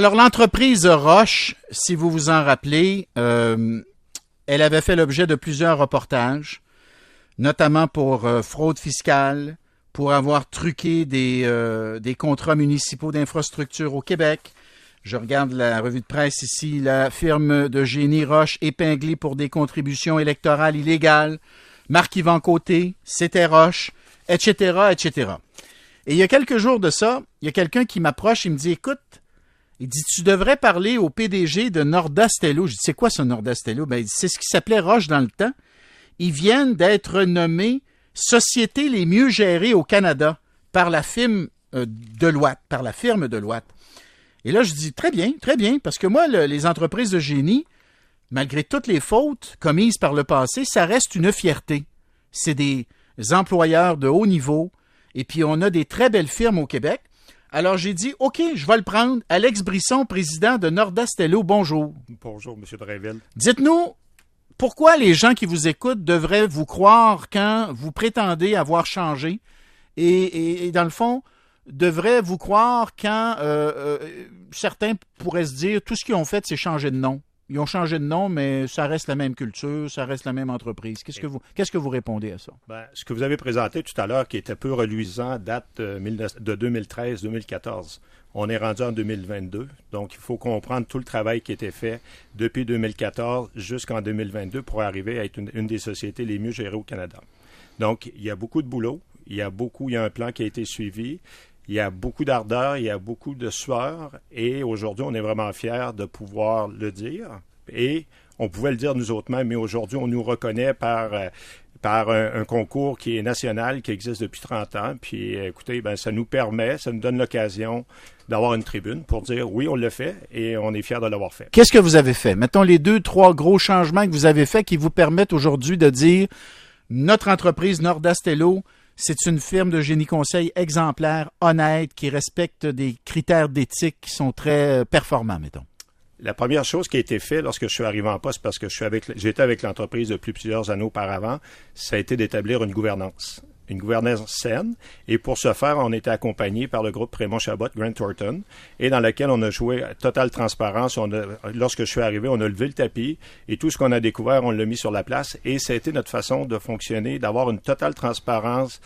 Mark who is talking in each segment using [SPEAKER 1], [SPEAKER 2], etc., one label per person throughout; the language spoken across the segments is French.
[SPEAKER 1] Alors, l'entreprise Roche, si vous vous en rappelez, euh, elle avait fait l'objet de plusieurs reportages, notamment pour euh, fraude fiscale, pour avoir truqué des, euh, des contrats municipaux d'infrastructure au Québec. Je regarde la revue de presse ici, la firme de génie Roche épinglée pour des contributions électorales illégales. Marc-Yvan Côté, c'était Roche, etc., etc. Et il y a quelques jours de ça, il y a quelqu'un qui m'approche, il me dit, écoute, il dit, tu devrais parler au PDG de Nordastello. Je dis, c'est quoi ce Nordastello? Ben, c'est ce qui s'appelait Roche dans le temps. Ils viennent d'être nommés Société les mieux gérées au Canada par la firme euh, Deloitte, par la firme Deloitte. Et là, je dis, très bien, très bien, parce que moi, le- les entreprises de génie, malgré toutes les fautes commises par le passé, ça reste une fierté. C'est des employeurs de haut niveau, et puis on a des très belles firmes au Québec. Alors j'ai dit, OK, je vais le prendre. Alex Brisson, président de Nordastello, bonjour.
[SPEAKER 2] Bonjour, M. Dreville.
[SPEAKER 1] Dites-nous, pourquoi les gens qui vous écoutent devraient vous croire quand vous prétendez avoir changé et, et- et dans le fond, devraient vous croire quand euh, euh, certains pourraient se dire tout ce qu'ils ont fait, c'est changer de nom? Ils ont changé de nom, mais ça reste la même culture, ça reste la même entreprise. Qu'est-ce que vous, qu'est-ce que vous répondez à ça?
[SPEAKER 2] Ben, ce que vous avez présenté tout à l'heure, qui était peu reluisant, date euh, 19 de 2013-2014. On est rendu en 2022, donc il faut comprendre tout le travail qui a été fait depuis 2014 jusqu'en 2022 pour arriver à être une, une des sociétés les mieux gérées au Canada. Donc, il y a beaucoup de boulot, il y a beaucoup, il y a un plan qui a été suivi, il y a beaucoup d'ardeur, il y a beaucoup de sueur, et aujourd'hui, on est vraiment fiers de pouvoir le dire. Et on pouvait le dire nous autres mais aujourd'hui, on nous reconnaît par, euh, par un, concours qui est national, qui existe depuis 30 ans. Puis, écoutez, ben, ça nous permet, ça nous donne l'occasion d'avoir une tribune pour dire oui, on l'a fait et on est fiers de l'avoir fait.
[SPEAKER 1] Qu'est-ce que vous avez fait? Mettons les deux, trois gros changements que vous avez faits qui vous permettent aujourd'hui de dire notre entreprise Nordastello, c'est une firme de génie conseil exemplaire, honnête, qui respecte des critères d'éthique qui sont très euh, performants, mettons.
[SPEAKER 2] La première chose qui a été faite lorsque je suis arrivé en poste, parce que je avec, j'étais avec l'entreprise depuis plusieurs années auparavant, ça a été d'établir une gouvernance. Une gouvernance saine. Et pour ce faire, on était accompagné par le groupe Raymond Chabot, Grant Thornton, et dans lequel on a joué à totale transparence. Lorsque je suis arrivé, on a levé le tapis et tout ce qu'on a découvert, on l'a mis sur la place. Et ça a été notre façon de fonctionner, d'avoir une totale transparence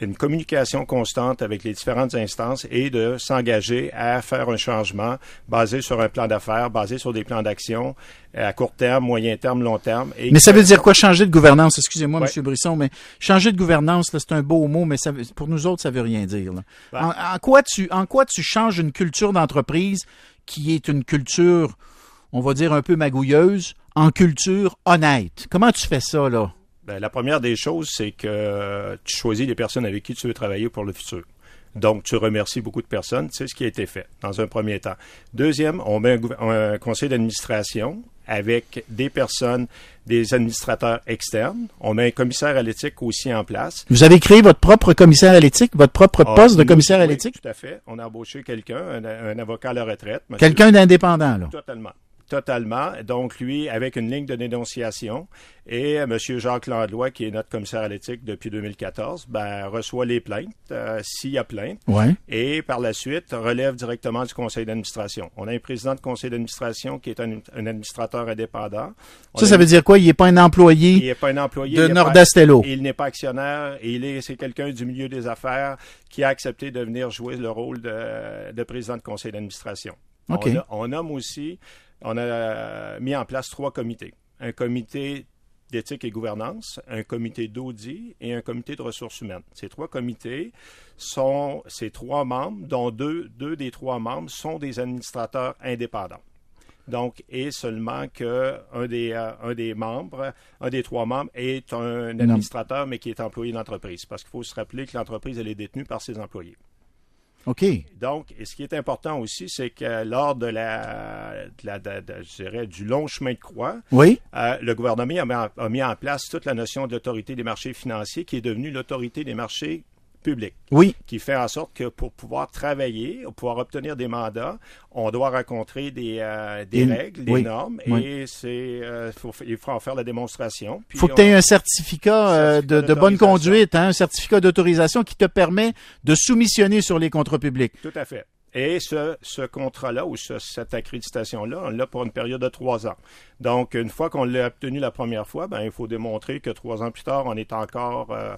[SPEAKER 2] une communication constante avec les différentes instances et de s'engager à faire un changement basé sur un plan d'affaires, basé sur des plans d'action à court terme, moyen terme, long terme. Et
[SPEAKER 1] Mais ça veut dire quoi changer de gouvernance? Excusez-moi,
[SPEAKER 2] Ouais.
[SPEAKER 1] Monsieur Brisson, mais changer de gouvernance, là, c'est un beau mot, mais ça, veut- pour nous autres, ça veut rien dire. là.
[SPEAKER 2] Ben.
[SPEAKER 1] En, en quoi tu, en quoi tu changes une culture d'entreprise qui est une culture, on va dire un peu magouilleuse, en culture honnête? Comment tu fais ça, là?
[SPEAKER 2] Ben, la première des choses, c'est que euh, tu choisis les personnes avec qui tu veux travailler pour le futur. Donc, tu remercies beaucoup de personnes. C'est ce qui a été fait dans un premier temps. Deuxième, on met un, conseil d'administration avec des personnes, des administrateurs externes. On met un commissaire à l'éthique aussi en place.
[SPEAKER 1] Vous avez créé votre propre commissaire à l'éthique, votre propre
[SPEAKER 2] Ah,
[SPEAKER 1] poste de commissaire à
[SPEAKER 2] oui,
[SPEAKER 1] l'éthique?
[SPEAKER 2] Tout à fait. On a embauché quelqu'un, un, un avocat à la retraite.
[SPEAKER 1] Quelqu'un d'indépendant, là.
[SPEAKER 2] Totalement. Totalement. Donc, lui, avec une ligne de dénonciation, et euh, M. Jacques Landlois, qui est notre commissaire à l'éthique depuis 2014, ben, reçoit les plaintes, euh, s'il y a plainte,
[SPEAKER 1] Ouais.
[SPEAKER 2] et par la suite, relève directement du conseil d'administration. On a un président de conseil d'administration qui est un, un administrateur indépendant. On
[SPEAKER 1] Ça, ça
[SPEAKER 2] une-
[SPEAKER 1] veut dire quoi? Il n'est pas un
[SPEAKER 2] Il
[SPEAKER 1] employé
[SPEAKER 2] n'est pas un employé.
[SPEAKER 1] de
[SPEAKER 2] il
[SPEAKER 1] Nordastello.
[SPEAKER 2] il n'est pas actionnaire et il est, c'est quelqu'un du milieu des affaires qui a accepté de venir jouer le rôle de, de président de conseil d'administration. On, a- on nomme aussi, on a euh, mis en place trois comités. Un comité d'éthique et gouvernance, un comité d'audit et un comité de ressources humaines. Ces trois comités sont, ces trois membres, dont deux, deux des trois membres sont des administrateurs indépendants. Donc, et seulement que un des, euh, un des membres, un des trois membres est un administrateur, mais qui est employé d'entreprise. Parce qu'il faut se rappeler que l'entreprise, elle est détenue par ses employés.
[SPEAKER 1] OK.
[SPEAKER 2] Donc, et ce qui est important aussi, c'est que lors de la, de la- de- de- je dirais, du long chemin de croix,
[SPEAKER 1] Oui?
[SPEAKER 2] euh, le gouvernement a mis, en, a mis en place toute la notion de l'autorité des marchés financiers, qui est devenue l'autorité des marchés publics,
[SPEAKER 1] Oui.
[SPEAKER 2] qui fait en sorte que pour pouvoir travailler, pour pouvoir obtenir des mandats, on doit rencontrer des, euh, des règles, des
[SPEAKER 1] oui.
[SPEAKER 2] normes,
[SPEAKER 1] Oui.
[SPEAKER 2] et c'est, euh, faut- il faut en faire la démonstration. Puis
[SPEAKER 1] faut que tu aies un certificat, euh, de, de bonne conduite, hein, un certificat d'autorisation qui te permet de soumissionner sur les contrats publics.
[SPEAKER 2] Tout à fait. Et ce, ce contrat-là ou ce- cette accréditation-là, on l'a pour une période de trois ans. Donc, une fois qu'on l'a obtenu la première fois, ben, il faut démontrer que trois ans plus tard, on est encore, euh,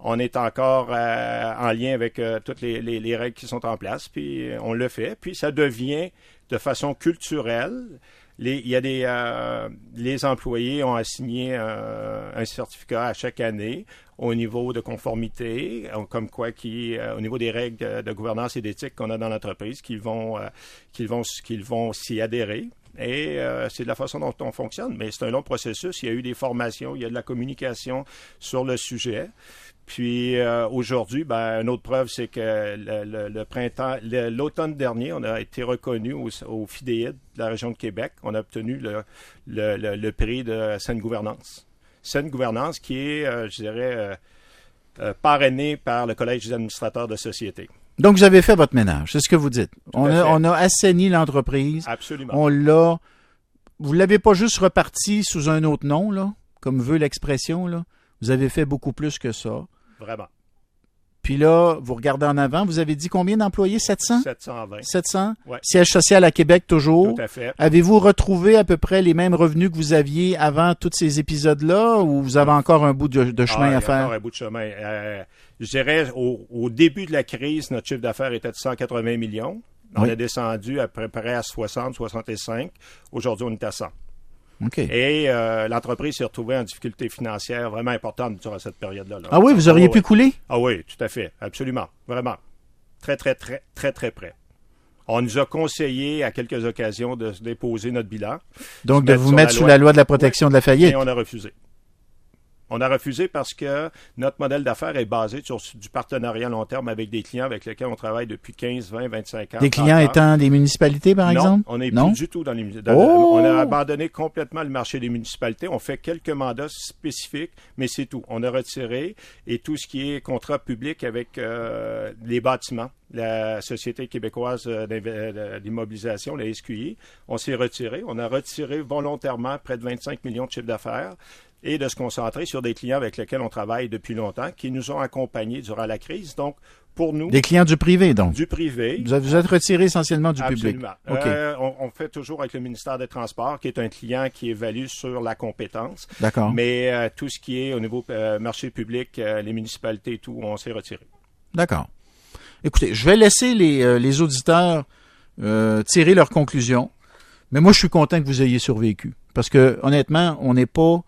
[SPEAKER 2] on est encore euh, en lien avec euh, toutes les, les- les règles qui sont en place. Puis euh, on le fait. Puis ça devient de façon culturelle. Les, employés ont assigné un certificat à chaque année au niveau de conformité, comme quoi qui, au niveau des règles de, gouvernance et d'éthique qu'on a dans l'entreprise, qu'ils vont s'y adhérer. Et euh, c'est de la façon dont on fonctionne. Mais c'est un long processus. Il y a eu des formations, il y a de la communication sur le sujet. Puis euh, aujourd'hui, ben, une autre preuve, c'est que le, le- le printemps, l'automne dernier, on a été reconnu au, au FIDEID de la région de Québec. On a obtenu le- le prix de saine gouvernance. Saine gouvernance qui est, euh, je dirais, euh, euh, parrainé par le Collège des administrateurs de société.
[SPEAKER 1] Donc, vous avez fait votre ménage, c'est ce que vous dites. On a, on a assaini l'entreprise.
[SPEAKER 2] Absolument.
[SPEAKER 1] On l'a. Vous l'avez pas juste reparti sous un autre nom, là, comme veut l'expression, là. Vous avez fait beaucoup plus que ça.
[SPEAKER 2] Vraiment.
[SPEAKER 1] Puis là, vous regardez en avant, vous avez dit combien d'employés? 700?
[SPEAKER 2] 720.
[SPEAKER 1] 700?
[SPEAKER 2] Ouais.
[SPEAKER 1] Siège social à Québec toujours.
[SPEAKER 2] Tout à fait.
[SPEAKER 1] Avez-vous retrouvé à peu près les mêmes revenus que vous aviez avant tous ces épisodes-là ou vous avez encore un bout de, de
[SPEAKER 2] Ah,
[SPEAKER 1] chemin à faire?
[SPEAKER 2] encore un bout de chemin. Euh, je dirais, au, au début de la crise, notre chiffre d'affaires était de 180 millions. On
[SPEAKER 1] Oui.
[SPEAKER 2] est descendu à peu près à 60, 65. Aujourd'hui, on est à 100.
[SPEAKER 1] OK.
[SPEAKER 2] Et euh, l'entreprise s'est retrouvée en difficulté financière vraiment importante durant cette période-là. là.
[SPEAKER 1] Ah oui, vous auriez
[SPEAKER 2] Ah
[SPEAKER 1] pu couler?
[SPEAKER 2] Ah oui, tout à fait. Absolument. Vraiment. Très, très, très, très, très près. On nous a conseillé à quelques occasions de déposer notre bilan
[SPEAKER 1] Donc, de vous mettre
[SPEAKER 2] la
[SPEAKER 1] sous la loi de la protection de la faillite.
[SPEAKER 2] et on a refusé. On a refusé parce que notre modèle d'affaires est basé sur du partenariat long terme avec des clients avec lesquels on travaille depuis 15, 20, 25 ans.
[SPEAKER 1] Des clients
[SPEAKER 2] 30 ans.
[SPEAKER 1] étant des municipalités, par
[SPEAKER 2] non,
[SPEAKER 1] exemple?
[SPEAKER 2] on n'est plus du tout dans les dans le-
[SPEAKER 1] Oh!
[SPEAKER 2] On a abandonné complètement le marché des municipalités. On fait quelques mandats spécifiques, mais c'est tout. On a retiré et tout ce qui est contrat public avec euh, les bâtiments, la Société québécoise euh, d'immobilisation, la SQI, on s'est retiré. On a retiré volontairement près de 25 millions de chiffres d'affaires et de se concentrer sur des clients avec lesquels on travaille depuis longtemps, qui nous ont accompagnés durant la crise. Donc, pour nous,
[SPEAKER 1] Des clients du privé, donc?
[SPEAKER 2] du privé,
[SPEAKER 1] Vous êtes- vous êtes retiré essentiellement du public.
[SPEAKER 2] Absolument.
[SPEAKER 1] OK.
[SPEAKER 2] Euh, on, on fait toujours avec le ministère des Transports, qui est un client qui évalue sur la compétence.
[SPEAKER 1] D'accord.
[SPEAKER 2] Mais euh, tout ce qui est au niveau euh, marché public, les municipalités et tout, on s'est retiré.
[SPEAKER 1] D'accord. Écoutez, je vais laisser les, les auditeurs tirer leurs conclusions, mais moi, je suis content que vous ayez survécu. Parce que, honnêtement, on n'est pas.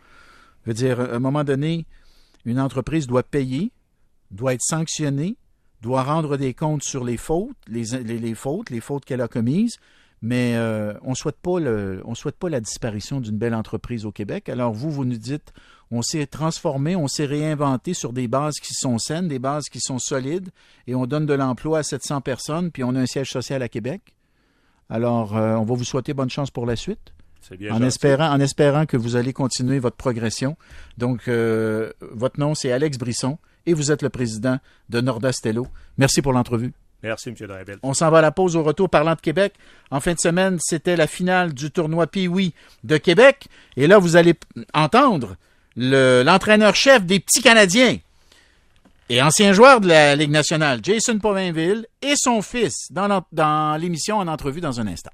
[SPEAKER 1] Je veux dire, à un moment donné, une entreprise doit payer, doit être sanctionnée, doit rendre des comptes sur les fautes, les, fautes, les fautes qu'elle a commises, mais euh, on souhaite pas souhaite pas la disparition d'une belle entreprise au Québec. Alors vous, vous nous dites, on s'est transformé, on s'est réinventé sur des bases qui sont saines, des bases qui sont solides, et on donne de l'emploi à 700 personnes, puis on a un siège social à Québec. Alors, euh, on va vous souhaiter bonne chance pour la suite,
[SPEAKER 2] bien
[SPEAKER 1] en
[SPEAKER 2] gentil.
[SPEAKER 1] espérant, en espérant que vous allez continuer votre progression. Donc, euh, votre nom, c'est Alex Brisson, et vous êtes le président de Nordastello. Merci pour l'entrevue.
[SPEAKER 2] Merci, M. Drabel.
[SPEAKER 1] On s'en va à la pause au retour parlant de Québec. En fin de semaine, c'était la finale du tournoi Pee-Wee de Québec. Et là, vous allez entendre le- l'entraîneur-chef des petits Canadiens et ancien joueur de la Ligue nationale, Jason Povainville, et son fils dans l'émission en entrevue dans un instant.